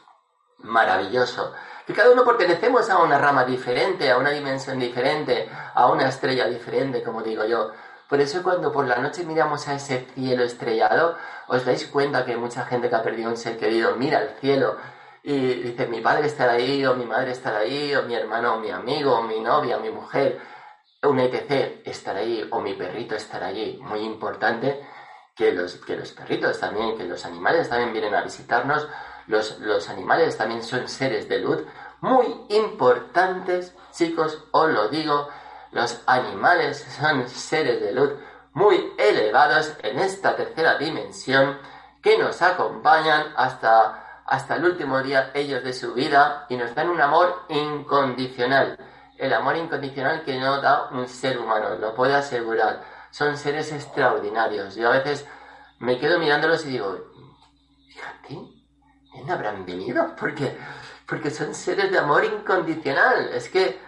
maravilloso. Que cada uno pertenecemos a una rama diferente, a una dimensión diferente, a una estrella diferente, como digo yo. Por eso cuando por la noche miramos a ese cielo estrellado, os dais cuenta que mucha gente que ha perdido un ser querido mira al cielo y dice, mi padre estará ahí, o mi madre estará ahí, o mi hermano, o mi amigo, o mi novia, o mi mujer, un ETC estará ahí, o mi perrito estará allí. Muy importante que los, que los perritos también, que los animales también vienen a visitarnos. Los, los animales también son seres de luz muy importantes, chicos, os lo digo. Los animales son seres de luz muy elevados en esta tercera dimensión que nos acompañan hasta hasta el último día ellos de su vida y nos dan un amor incondicional. El amor incondicional que no da un ser humano, lo puedo asegurar. Son seres extraordinarios. Yo a veces me quedo mirándolos y digo, fíjate, ¿no habrán venido? Porque, porque son seres de amor incondicional. Es que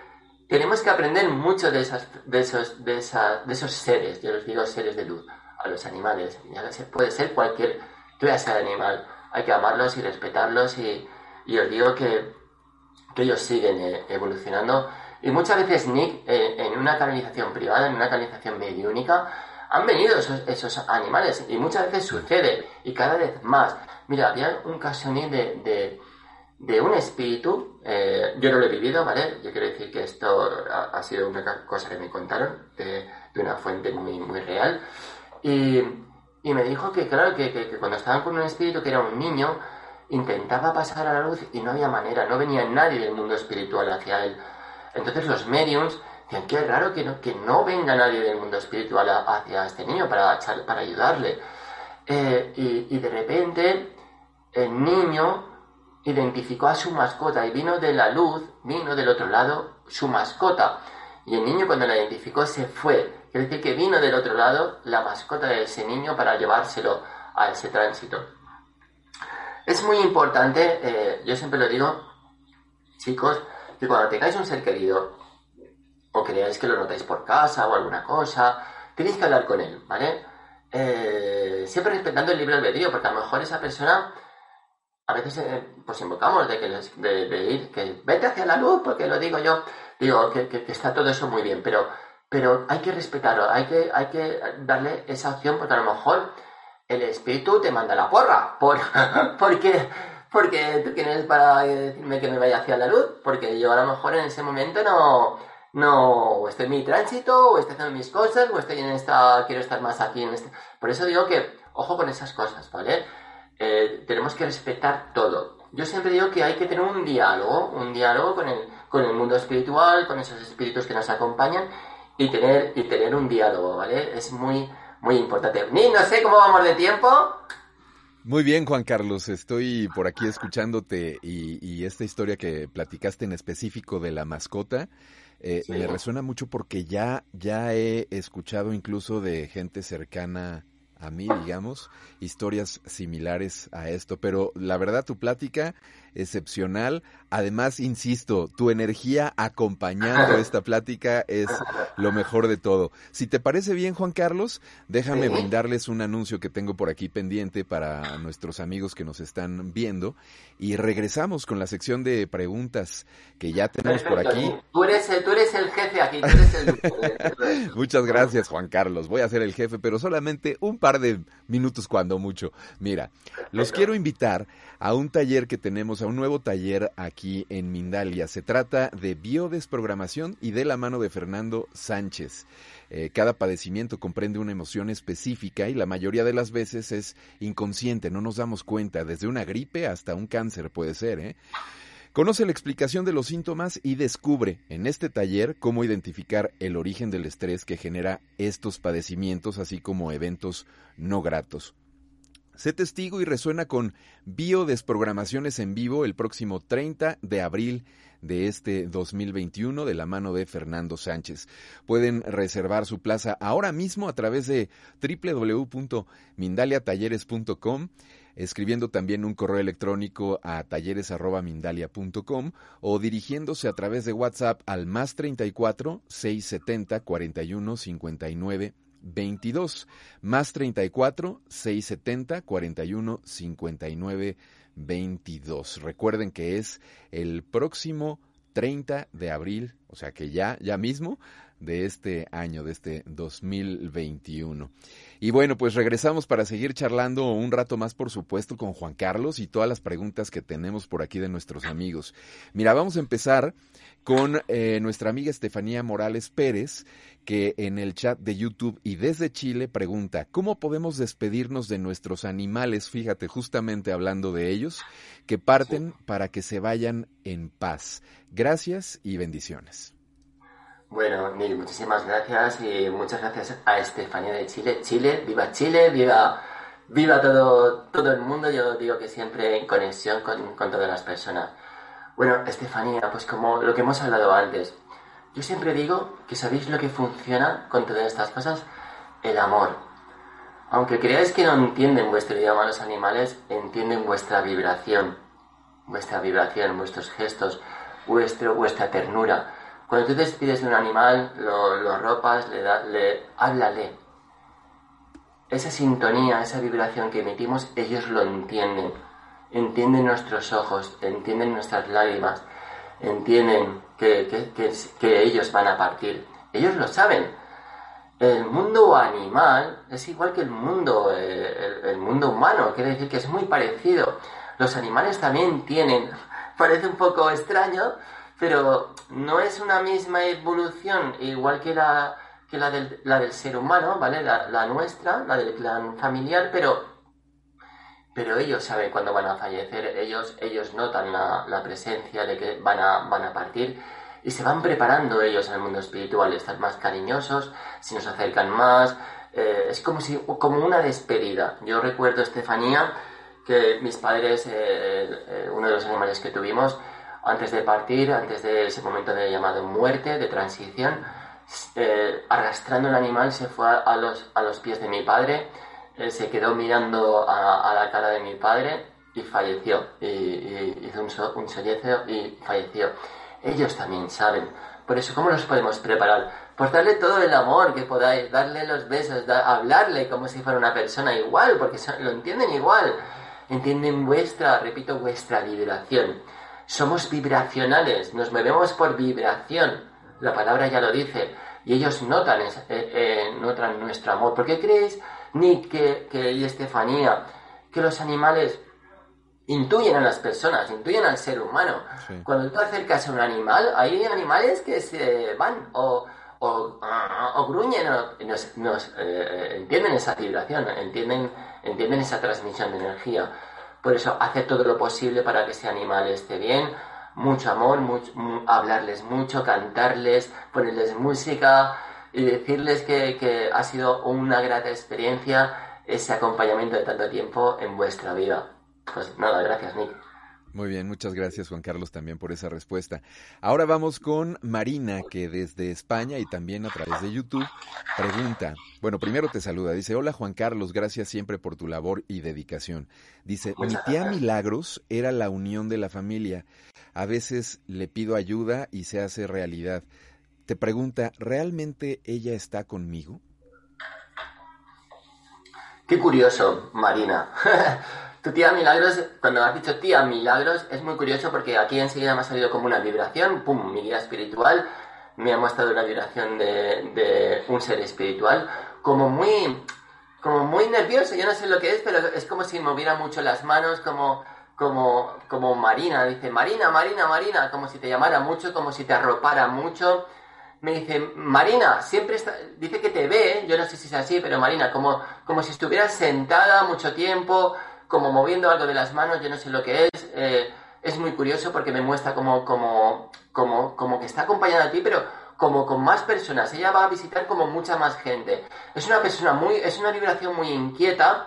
tenemos que aprender mucho de, esas, de, esos, de, de esos seres, yo los digo seres de luz, a los animales. Ya puede ser cualquier clase de animal hay que amarlos y respetarlos y, os digo que, ellos siguen eh, evolucionando. Y muchas veces, Nick, eh, en una canalización privada, en una canalización mediúnica, han venido esos, animales y muchas veces sucede y cada vez más. Mira, había un caso, Nick, de, de, un espíritu, eh, yo no lo he vivido, ¿vale? Yo quiero decir que esto ha, sido una cosa que me contaron de, una fuente muy, muy real. Y, y me dijo que, claro, que, cuando estaban con un espíritu que era un niño, intentaba pasar a la luz y no había manera, no venía nadie del mundo espiritual hacia él. Entonces los mediums decían, qué raro que no, que no venga nadie del mundo espiritual hacia este niño para, para ayudarle. Eh, y, y de repente el niño identificó a su mascota y vino de la luz, vino del otro lado su mascota. Y el niño cuando la identificó se fue Quiere decir que vino del otro lado la mascota de ese niño para llevárselo a ese tránsito. Es muy importante, eh, yo siempre lo digo, chicos, que cuando tengáis un ser querido, o creáis que lo notáis por casa o alguna cosa, tenéis que hablar con él, ¿vale? Eh, siempre respetando el libre albedrío, porque a lo mejor esa persona, a veces eh, pues invocamos de, que de, ir, que vete hacia la luz, porque lo digo yo, digo que, está todo eso muy bien, pero pero hay que respetarlo, hay que, hay que darle esa opción porque a lo mejor el espíritu te manda la porra, por, porque, porque tú tienes para decirme que me vaya hacia la luz, porque yo a lo mejor en ese momento no, no, estoy en mi tránsito, o estoy haciendo mis cosas, o estoy en esta, quiero estar más aquí en este. Por eso digo que, ojo con esas cosas, ¿vale? Eh, tenemos que respetar todo. Yo siempre digo que hay que tener un diálogo, un diálogo con el, con el mundo espiritual, con esos espíritus que nos acompañan y tener, y tener un diálogo, ¿vale? Es muy, muy importante. Ni, no sé cómo vamos de tiempo. Muy bien, Juan Carlos, estoy por aquí escuchándote y, y esta historia que platicaste en específico de la mascota. Eh, Me resuena mucho porque ya, ya he escuchado incluso de gente cercana a mí, digamos, historias similares a esto. Pero la verdad, tu plática excepcional. Además, insisto, tu energía acompañando esta plática es lo mejor de todo. Si te parece bien, Juan Carlos, déjame brindarles un anuncio que tengo por aquí pendiente para nuestros amigos que nos están viendo y regresamos con la sección de preguntas que ya tenemos por aquí. Tú eres, el, tú eres el jefe aquí, tú eres el... Muchas gracias, Juan Carlos. Voy a ser el jefe, pero solamente un par de minutos cuando mucho. Mira, los quiero invitar a un taller que tenemos, un nuevo taller aquí en Mindalia. Se trata de biodesprogramación y de la mano de Fernando Sánchez. Eh, cada padecimiento comprende una emoción específica y la mayoría de las veces es inconsciente, no nos damos cuenta, desde una gripe hasta un cáncer puede ser. ¿eh? Conoce la explicación de los síntomas y descubre en este taller cómo identificar el origen del estrés que genera estos padecimientos, así como eventos no gratos. Sé testigo y resuena con biodesprogramaciones en vivo el próximo 30 de abril de este 2021 de la mano de Fernando Sánchez. Pueden reservar su plaza ahora mismo a través de www.mindaliatalleres.com escribiendo también un correo electrónico a talleres.mindalia.com o dirigiéndose a través de WhatsApp al más 34 670 41 59 22 más 34 670 41 59 22. Recuerden que es el próximo 30 de abril, o sea que ya, ya mismo, de este año, de este 2021. Y bueno, pues regresamos para seguir charlando un rato más, por supuesto, con Juan Carlos y todas las preguntas que tenemos por aquí de nuestros amigos. Mira, vamos a empezar con eh, nuestra amiga Estefanía Morales Pérez, que en el chat de YouTube y desde Chile pregunta, ¿cómo podemos despedirnos de nuestros animales? Fíjate, justamente hablando de ellos, que parten para que se vayan en paz. Gracias y bendiciones. Bueno, Nil, muchísimas gracias y muchas gracias a Estefanía de Chile. Chile, viva Chile, viva, viva todo, todo el mundo. Yo digo que siempre en conexión con, con todas las personas. Bueno, Estefanía, pues como lo que hemos hablado antes, yo siempre digo que sabéis lo que funciona con todas estas cosas, el amor. Aunque creáis que no entienden vuestro idioma los animales, entienden vuestra vibración, vuestra vibración, vuestros gestos, vuestro, vuestra ternura. Cuando tú despides de un animal, lo, lo ropas, le, da, le háblale. Esa sintonía, esa vibración que emitimos, ellos lo entienden. Entienden nuestros ojos, entienden nuestras lágrimas, entienden que, que, que, ellos van a partir. Ellos lo saben. El mundo animal es igual que el mundo, eh, el, mundo humano, quiere decir que es muy parecido. Los animales también tienen, parece un poco extraño, pero no es una misma evolución igual que la, que la, del, la del ser humano, ¿vale? La, la, nuestra, la del clan familiar, pero, pero ellos saben cuándo van a fallecer, ellos, ellos notan la, la, presencia de que van a, van a partir y se van preparando ellos al mundo espiritual, están más cariñosos, si nos acercan más, eh, es como, si, como una despedida. Yo recuerdo, Estefanía, que mis padres, eh, eh, uno de los animales que tuvimos, antes de partir, antes de ese momento de llamado muerte, de transición, eh, arrastrando el animal se fue a, los, a los pies de mi padre, eh, se quedó mirando a, a, la cara de mi padre y falleció, y, y hizo un, so, un y falleció. Ellos también saben. Por eso, ¿cómo nos podemos preparar? Pues darle todo el amor que podáis, darle los besos, da, hablarle como si fuera una persona igual, porque lo entienden igual. Entienden vuestra, repito, vuestra vibración somos vibracionales, nos movemos por vibración, la palabra ya lo dice, y ellos notan, eh, eh, notan nuestro amor. ¿Por qué creéis, Nick que, que, y Estefanía, que los animales intuyen a las personas, intuyen al ser humano? Sí. Cuando tú acercas a un animal, hay animales que se van o, o, o gruñen, o, nos, nos eh, entienden esa vibración, entienden, entienden esa transmisión de energía. Por eso, hacer todo lo posible para que ese animal esté bien. Mucho amor, mucho, hablarles mucho, cantarles, ponerles música y decirles que, que ha sido una grata experiencia ese acompañamiento de tanto tiempo en vuestra vida. Pues nada, gracias, Nick. Muy bien, muchas gracias Juan Carlos también por esa respuesta. Ahora vamos con Marina, que desde España y también a través de YouTube pregunta, bueno, primero te saluda, dice, hola Juan Carlos, gracias siempre por tu labor y dedicación. Dice, mi tía Milagros era la unión de la familia, a veces le pido ayuda y se hace realidad. Te pregunta, ¿realmente ella está conmigo? Qué curioso, Marina. Tu tía Milagros, cuando has dicho tía Milagros, es muy curioso porque aquí enseguida me ha salido como una vibración, pum, mi guía espiritual, me ha mostrado una vibración de, de un ser espiritual, como muy, como muy nervioso, yo no sé lo que es, pero es como si moviera mucho las manos, como, como, como Marina, dice Marina, Marina, Marina, como si te llamara mucho, como si te arropara mucho. Me dice, Marina, siempre está, dice que te ve, yo no sé si es así, pero Marina, como, como si estuvieras sentada mucho tiempo, como moviendo algo de las manos, yo no sé lo que es. Eh, es muy curioso porque me muestra como, como, como, como que está acompañada a ti, pero como con más personas. Ella va a visitar como mucha más gente. Es una persona muy, es una vibración muy inquieta.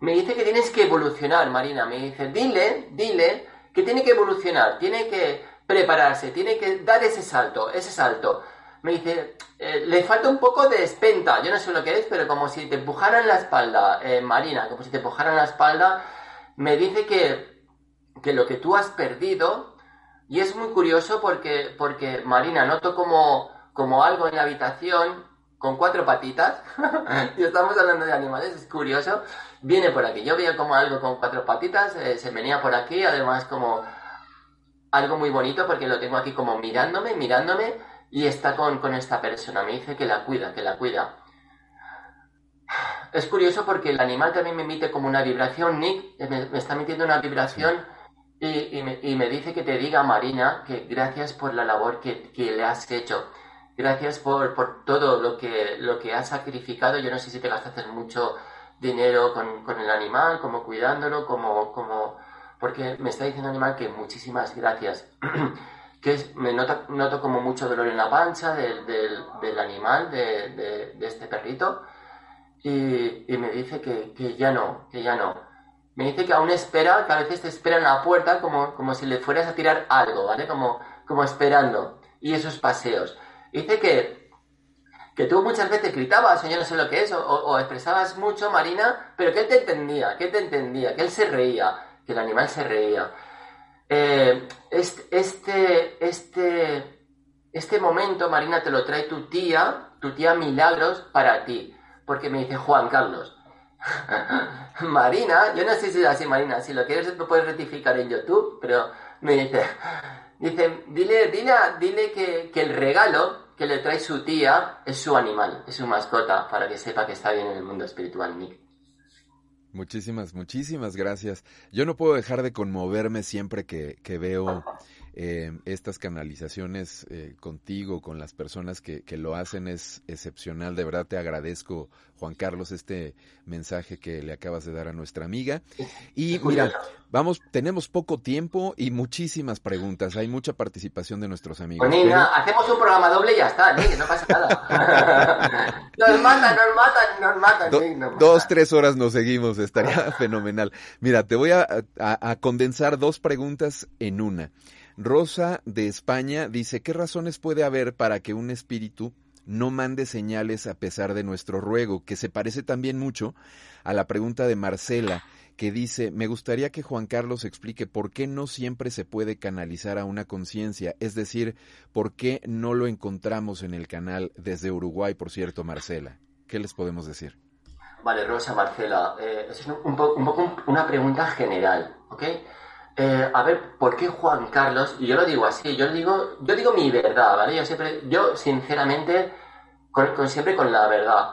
Me dice que tienes que evolucionar, Marina. Me dice, dile, dile que tiene que evolucionar, tiene que prepararse, tiene que dar ese salto, ese salto me dice, eh, le falta un poco de espenta, yo no sé lo que es, pero como si te empujaran la espalda, eh, Marina, como si te empujaran la espalda, me dice que, que lo que tú has perdido, y es muy curioso porque, porque Marina, noto como, como algo en la habitación con cuatro patitas, y estamos hablando de animales, es curioso, viene por aquí, yo veo como algo con cuatro patitas, eh, se venía por aquí, además como algo muy bonito porque lo tengo aquí como mirándome, mirándome, y está con, con esta persona. Me dice que la cuida, que la cuida. Es curioso porque el animal también me emite como una vibración, Nick, me, está emitiendo una vibración y, y, me, dice que te diga, Marina, que gracias por la labor que, que le has hecho. Gracias por, por, todo lo que, lo que has sacrificado. Yo no sé si te gastaste mucho dinero con, con el animal, como cuidándolo, como, como... Porque me está diciendo el animal que muchísimas gracias. que me noto, noto, como mucho dolor en la pancha del, del, del animal, de, de, de, este perrito, y, y me dice que, que, ya no, que ya no. Me dice que aún espera, que a veces te espera en la puerta como, como si le fueras a tirar algo, ¿vale? Como, como esperando. Y esos paseos. Dice que, que tú muchas veces gritabas, o yo no sé lo que es, o, o expresabas mucho, Marina, pero que él te entendía, que él te entendía, que él se reía, que el animal se reía. Eh, este, este, este momento, Marina, te lo trae tu tía, tu tía Milagros, para ti. Porque me dice Juan Carlos. Marina, yo no sé si es así, Marina, si lo quieres lo puedes rectificar en YouTube, pero me dice, dice, dile, dile, dile que, que el regalo que le trae su tía es su animal, es su mascota, para que sepa que está bien en el mundo espiritual, Nick. Muchísimas, muchísimas gracias. Yo no puedo dejar de conmoverme siempre que, que veo eh, estas canalizaciones eh, contigo, con las personas que, que, lo hacen, es excepcional. De verdad te agradezco, Juan Carlos, este mensaje que le acabas de dar a nuestra amiga. Y mira, vamos, tenemos poco tiempo y muchísimas preguntas. Hay mucha participación de nuestros amigos. Pues pero... hacemos un programa doble y ya está, ¿eh? no pasa nada. nos matan, nos matan, nos matan. Do, nos dos, matan. tres horas nos seguimos, estaría fenomenal. Mira, te voy a, a, a condensar dos preguntas en una. Rosa de España dice, ¿qué razones puede haber para que un espíritu no mande señales a pesar de nuestro ruego? Que se parece también mucho a la pregunta de Marcela, que dice, me gustaría que Juan Carlos explique por qué no siempre se puede canalizar a una conciencia, es decir, por qué no lo encontramos en el canal desde Uruguay, por cierto, Marcela. ¿Qué les podemos decir? Vale, Rosa, Marcela, eh, es un, poco una pregunta general, ¿ok? Eh, a ver, ¿por qué Juan Carlos? Y yo lo digo así, yo digo, yo digo mi verdad, ¿vale? Yo siempre, yo sinceramente, con, con siempre con la verdad.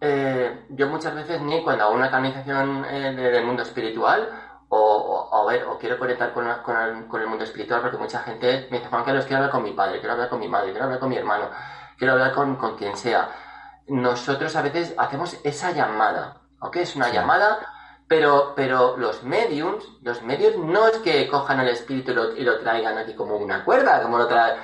Eh, yo muchas veces ni cuando hago una canalización eh, del mundo espiritual, o, o, a ver, o quiero conectar con, con, el, con, el, mundo espiritual, porque mucha gente me dice, Juan Carlos, quiero hablar con mi padre, quiero hablar con mi madre, quiero hablar con mi hermano, quiero hablar con, con quien sea. Nosotros a veces hacemos esa llamada, ¿ok? Es una llamada pero, pero los mediums, los mediums no es que cojan al espíritu y lo, traigan aquí como una cuerda, como lo trae.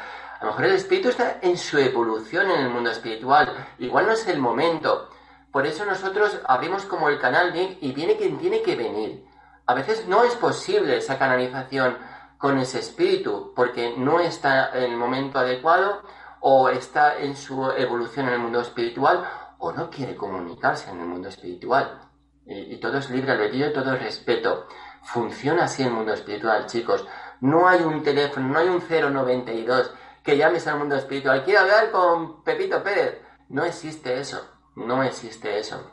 A lo mejor el espíritu está en su evolución en el mundo espiritual. Igual no es el momento. Por eso nosotros abrimos como el canal Nick y viene quien tiene que venir. A veces no es posible esa canalización con ese espíritu porque no está en el momento adecuado o está en su evolución en el mundo espiritual o no quiere comunicarse en el mundo espiritual y, y todo es libre albedrío y todo es respeto. Funciona así el mundo espiritual, chicos. No hay un teléfono, no hay un 092 que llames al mundo espiritual. Quiero hablar con Pepito Pérez. No existe eso. No existe eso.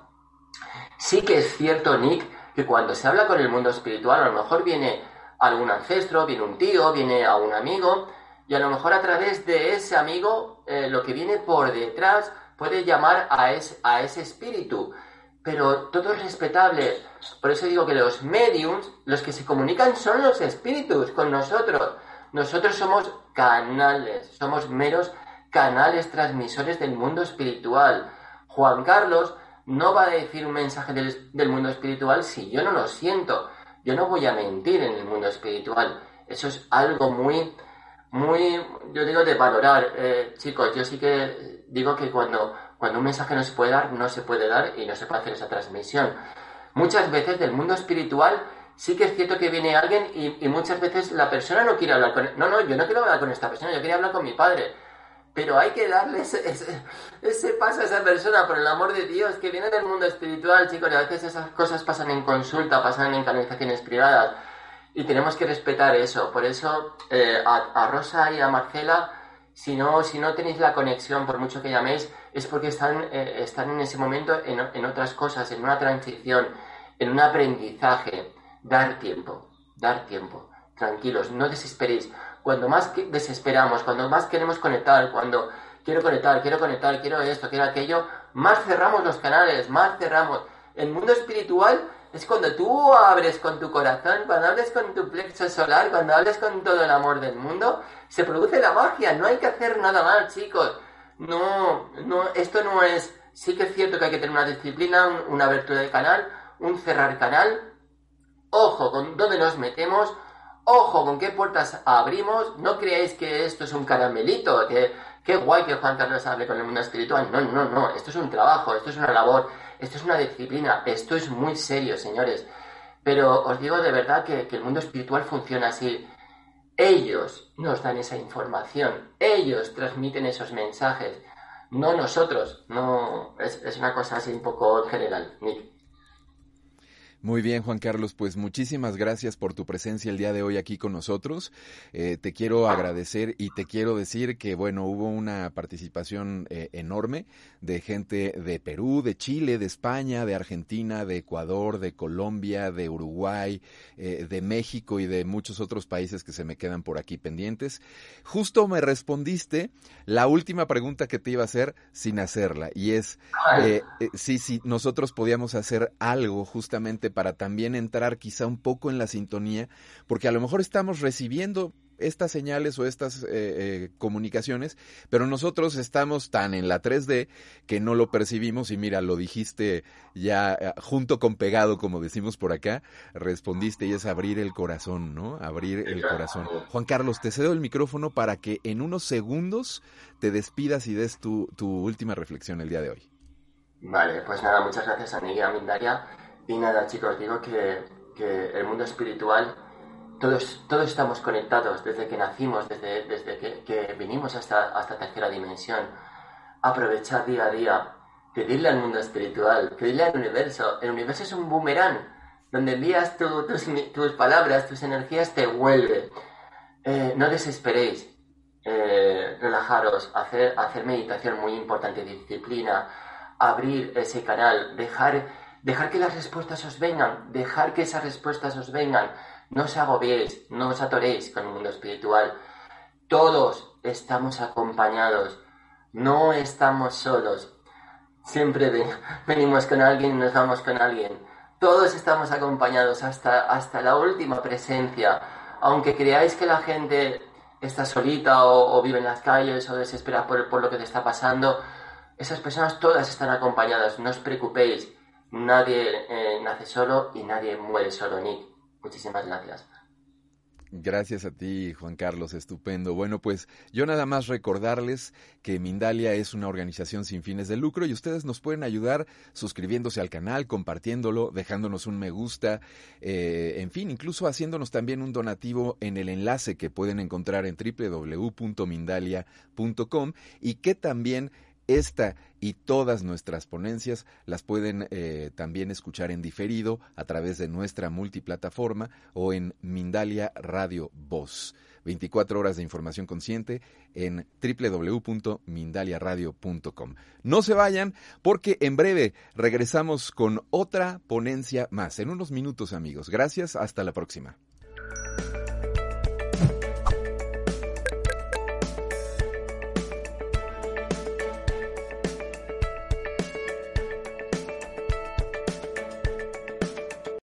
Sí que es cierto, Nick, que cuando se habla con el mundo espiritual, a lo mejor viene algún ancestro, viene un tío, viene a un amigo, y a lo mejor a través de ese amigo, eh, lo que viene por detrás puede llamar a, a ese espíritu pero todo es respetable. Por eso digo que los mediums, los que se comunican son los espíritus con nosotros. Nosotros somos canales, somos meros canales transmisores del mundo espiritual. Juan Carlos no va a decir un mensaje del, del, mundo espiritual si yo no lo siento. Yo no voy a mentir en el mundo espiritual. Eso es algo muy, muy, yo digo, de valorar. Eh, chicos, yo sí que digo que cuando cuando un mensaje no se puede dar, no se puede dar y no se puede hacer esa transmisión. Muchas veces del mundo espiritual sí que es cierto que viene alguien y, y muchas veces la persona no quiere hablar con... No, no, yo no quiero hablar con esta persona, yo quería hablar con mi padre. Pero hay que darle ese, ese, ese, paso a esa persona, por el amor de Dios, que viene del mundo espiritual, chicos, y a veces esas cosas pasan en consulta, pasan en canalizaciones privadas, y tenemos que respetar eso. Por eso, eh, a, a Rosa y a Marcela, si no, si no tenéis la conexión, por mucho que llaméis, es porque están, eh, están en ese momento en, en, otras cosas, en una transición, en un aprendizaje. Dar tiempo, dar tiempo. Tranquilos, no desesperéis. Cuando más desesperamos, cuando más queremos conectar, cuando quiero conectar, quiero conectar, quiero esto, quiero aquello, más cerramos los canales, más cerramos. El mundo espiritual es cuando tú abres con tu corazón, cuando hables con tu plexo solar, cuando hables con todo el amor del mundo, se produce la magia, no hay que hacer nada más, chicos. No, no, esto no es, sí que es cierto que hay que tener una disciplina, una abertura de canal, un cerrar canal, ojo con dónde nos metemos, ojo con qué puertas abrimos, no creáis que esto es un caramelito, que qué guay que Juan Carlos hable con el mundo espiritual, no, no, no, esto es un trabajo, esto es una labor, esto es una disciplina, esto es muy serio, señores. Pero os digo de verdad que, el mundo espiritual funciona así. Ellos nos dan esa información, ellos transmiten esos mensajes, no nosotros. No, es, es una cosa así un poco general, Nick. Muy bien, Juan Carlos, pues muchísimas gracias por tu presencia el día de hoy aquí con nosotros. Eh, te quiero agradecer y te quiero decir que, bueno, hubo una participación eh, enorme de gente de Perú, de Chile, de España, de Argentina, de Ecuador, de Colombia, de Uruguay, eh, de México y de muchos otros países que se me quedan por aquí pendientes. Justo me respondiste la última pregunta que te iba a hacer sin hacerla y es si, si nosotros podíamos hacer algo justamente para también entrar quizá un poco en la sintonía, porque a lo mejor estamos recibiendo estas señales o estas eh, eh, comunicaciones, pero nosotros estamos tan en la 3D que no lo percibimos y mira, lo dijiste ya eh, junto con pegado, como decimos por acá, respondiste y es abrir el corazón, ¿no? Abrir el corazón. Juan Carlos, te cedo el micrófono para que en unos segundos te despidas y des tu, tu última reflexión el día de hoy. Vale, pues nada, muchas gracias a Miguel Mindaria y nada, chicos, digo que, el mundo espiritual, todos, todos estamos conectados desde que nacimos, desde, desde que, vinimos a esta, esta tercera dimensión. Aprovechar día a día, pedirle al mundo espiritual, pedirle al universo. El universo es un boomerang, donde envías tus, palabras, tus energías, te vuelve. Eh, no desesperéis, eh, relajaros, hacer, hacer meditación muy importante, disciplina, abrir ese canal, dejar Dejar que las respuestas os vengan, dejar que esas respuestas os vengan. No os agobiéis, no os atoréis con el mundo espiritual. Todos estamos acompañados, no estamos solos. Siempre venimos con alguien y nos vamos con alguien. Todos estamos acompañados hasta, hasta la última presencia. Aunque creáis que la gente está solita o, vive en las calles o desespera por, por lo que te está pasando, esas personas todas están acompañadas. No os preocupéis Nadie eh, nace solo y nadie muere solo, Nick. Muchísimas gracias. Gracias a ti, Juan Carlos, estupendo. Bueno, pues yo nada más recordarles que Mindalia es una organización sin fines de lucro y ustedes nos pueden ayudar suscribiéndose al canal, compartiéndolo, dejándonos un me gusta, eh, en fin, incluso haciéndonos también un donativo en el enlace que pueden encontrar en www.mindalia.com y que también esta y todas nuestras ponencias las pueden eh, también escuchar en diferido a través de nuestra multiplataforma o en Mindalia Radio Voz. 24 horas de información consciente en www.mindaliaradio.com. No se vayan porque en breve regresamos con otra ponencia más. En unos minutos amigos. Gracias. Hasta la próxima.